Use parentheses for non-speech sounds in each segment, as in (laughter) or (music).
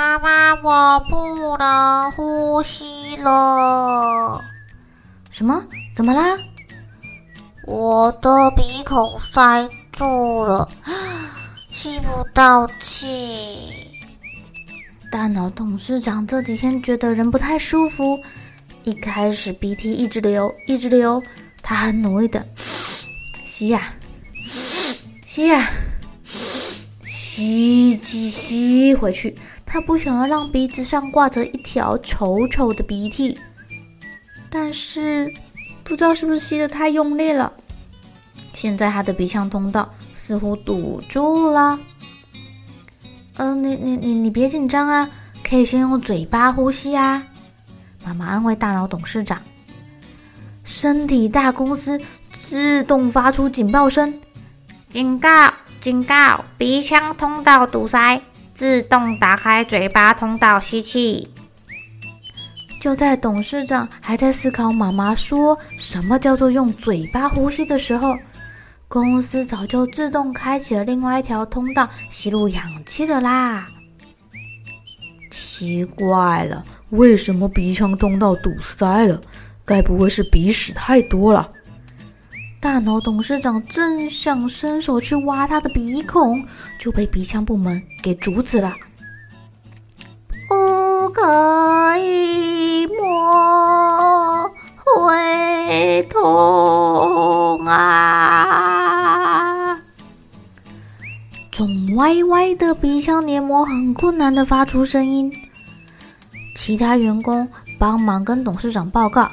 妈妈，我不能呼吸了。什么？怎么啦？我的鼻孔塞住了，吸不到气。大脑董事长这几天觉得人不太舒服，一开始鼻涕一直流，一直流，他很努力的 (sniffs) 吸呀，(sniffs) 吸呀，(sniffs) 吸吸吸回去。他不想要让鼻子上挂着一条丑丑的鼻涕，但是不知道是不是吸得太用力了，现在他的鼻腔通道似乎堵住了。嗯、你你你你别紧张啊，可以先用嘴巴呼吸啊。妈妈安慰大脑董事长。身体大公司自动发出警报声，警告警告，鼻腔通道堵塞。自动打开嘴巴通道吸气。就在董事长还在思考妈妈说什么叫做用嘴巴呼吸的时候，公司早就自动开启了另外一条通道吸入氧气了啦。奇怪了，为什么鼻腔通道堵塞了？该不会是鼻屎太多了？大脑董事长正想伸手去挖他的鼻孔，就被鼻腔部门给阻止了。不可以摸，会痛啊！肿歪歪的鼻腔黏膜很困难的发出声音。其他员工帮忙跟董事长报告：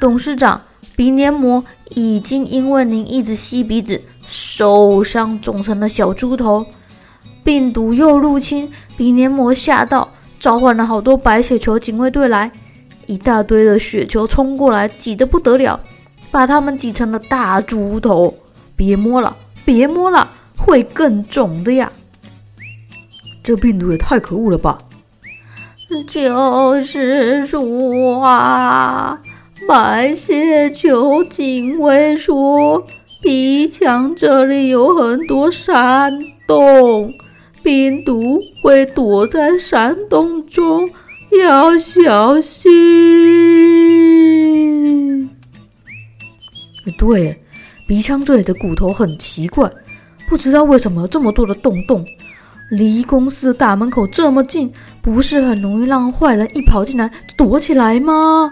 董事长。鼻黏膜已经因为您一直吸鼻子受伤，肿成了小猪头。病毒又入侵鼻黏膜，吓到召唤了好多白血球警卫队来，一大堆的血球冲过来，挤得不得了，把他们挤成了大猪头。别摸了，别摸了，会更肿的呀！这病毒也太可恶了吧！就是说啊。白血球警卫说：“鼻腔这里有很多山洞，病毒会躲在山洞中，要小心。”对，鼻腔这里的骨头很奇怪，不知道为什么这么多的洞洞，离公司的大门口这么近，不是很容易让坏人一跑进来躲起来吗？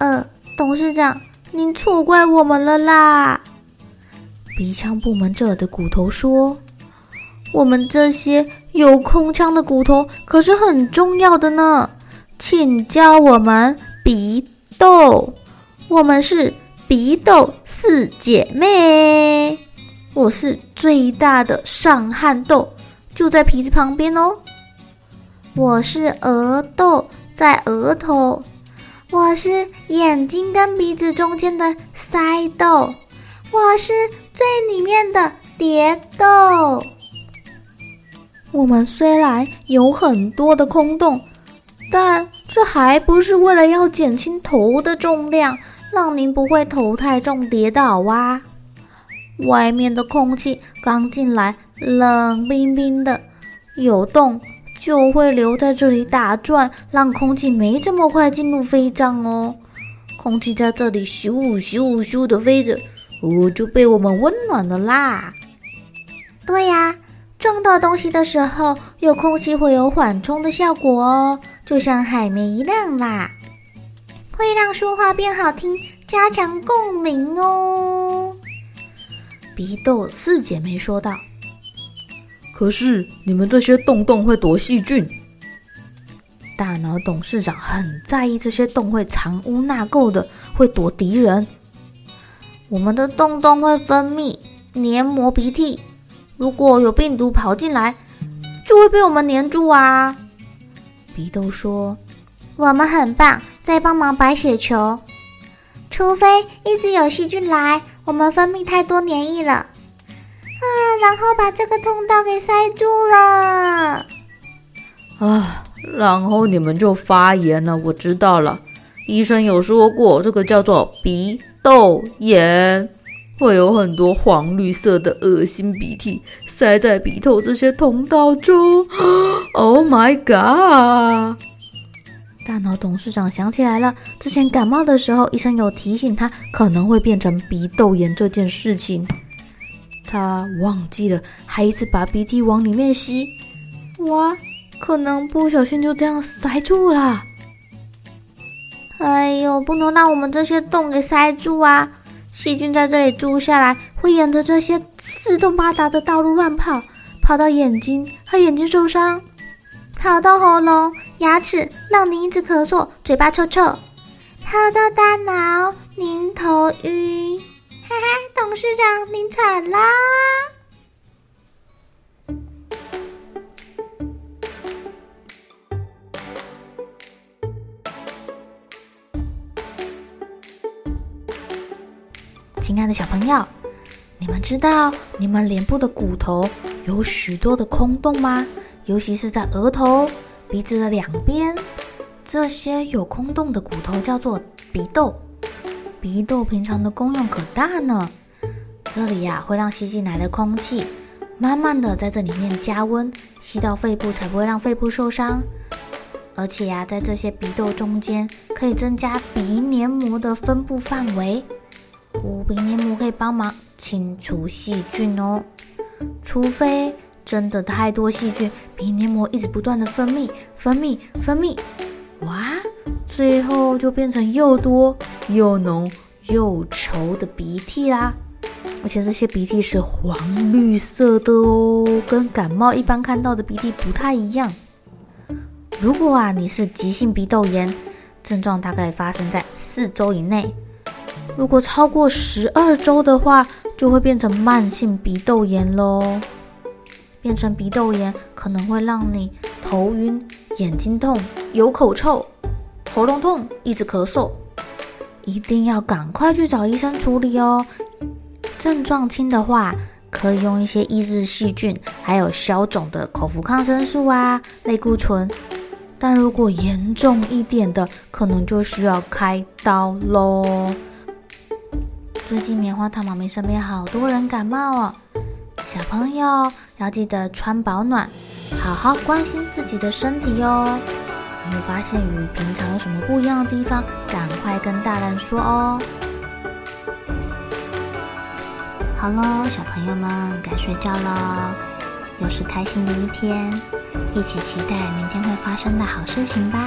呃，董事长，您错怪我们了啦！鼻腔部门这的骨头说：“我们这些有空腔的骨头可是很重要的呢，请叫我们鼻窦。我们是鼻窦四姐妹。我是最大的上汗窦，就在鼻子旁边哦。我是额窦，在额头。”我是眼睛跟鼻子中间的腮窦，我是最里面的蝶窦。我们虽然有很多的空洞，但这还不是为了要减轻头的重量，让您不会头太重跌倒啊。外面的空气刚进来，冷冰冰的，有洞。就会留在这里打转，让空气没这么快进入肺脏哦。空气在这里咻咻咻的飞着，哦，就被我们温暖了啦。对呀，这撞到东西的时候，有空气会有缓冲的效果哦，就像海绵一样啦，会让说话变好听，加强共鸣哦。鼻窦四姐妹说道：“可是你们这些洞洞会躲细菌。”大脑董事长很在意这些洞会藏污纳垢的，会躲敌人。我们的洞洞会分泌黏膜鼻涕，如果有病毒跑进来，就会被我们黏住啊。鼻窦说：“我们很棒，在帮忙白血球。除非一直有细菌来，我们分泌太多黏液了，啊，然后把这个通道给塞住了。”啊。然后你们就发炎了，我知道了。医生有说过，这个叫做鼻窦炎，会有很多黄绿色的恶心鼻涕塞在鼻头这些通道中。(gasps) Oh my god！大脑董事长想起来了，之前感冒的时候，医生有提醒他可能会变成鼻窦炎这件事情，他忘记了，还一直把鼻涕往里面吸。哇！可能不小心就这样塞住了。哎呦，不能让我们这些洞给塞住啊！细菌在这里住下来，会沿着这些四通八达的道路乱跑，跑到眼睛，害眼睛受伤；跑到喉咙、牙齿，让您一直咳嗽，嘴巴臭臭；跑到大脑，您头晕。哈哈，董事长，您惨啦！亲爱的小朋友，你们知道你们脸部的骨头有许多的空洞吗？尤其是在额头、鼻子的两边，这些有空洞的骨头叫做鼻窦。鼻窦平常的功用可大呢，这里呀会让吸进来的空气慢慢的在这里面加温，吸到肺部才不会让肺部受伤。而且呀，在这些鼻窦中间可以增加鼻黏膜的分布范围。无鼻黏膜可以帮忙清除细菌哦，除非真的太多细菌，鼻黏膜一直不断的分泌、分泌、分泌，哇，最后就变成又多又浓又稠的鼻涕啦！而且这些鼻涕是黄绿色的哦，跟感冒一般看到的鼻涕不太一样。如果啊你是急性鼻窦炎，症状大概发生在四周以内。如果超过十二周的话，就会变成慢性鼻窦炎喽。变成鼻窦炎可能会让你头晕、眼睛痛、有口臭、喉咙痛、一直咳嗽，一定要赶快去找医生处理哦。症状轻的话，可以用一些抑制细菌还有消肿的口服抗生素啊、类固醇。但如果严重一点的，可能就需要开刀喽。最近棉花糖妈咪身边好多人感冒哦，小朋友要记得穿保暖，好好关心自己的身体哟。有发现与平常有什么不一样的地方？赶快跟大人说哦。好喽，小朋友们该睡觉了，又是开心的一天，一起期待明天会发生的好事情吧。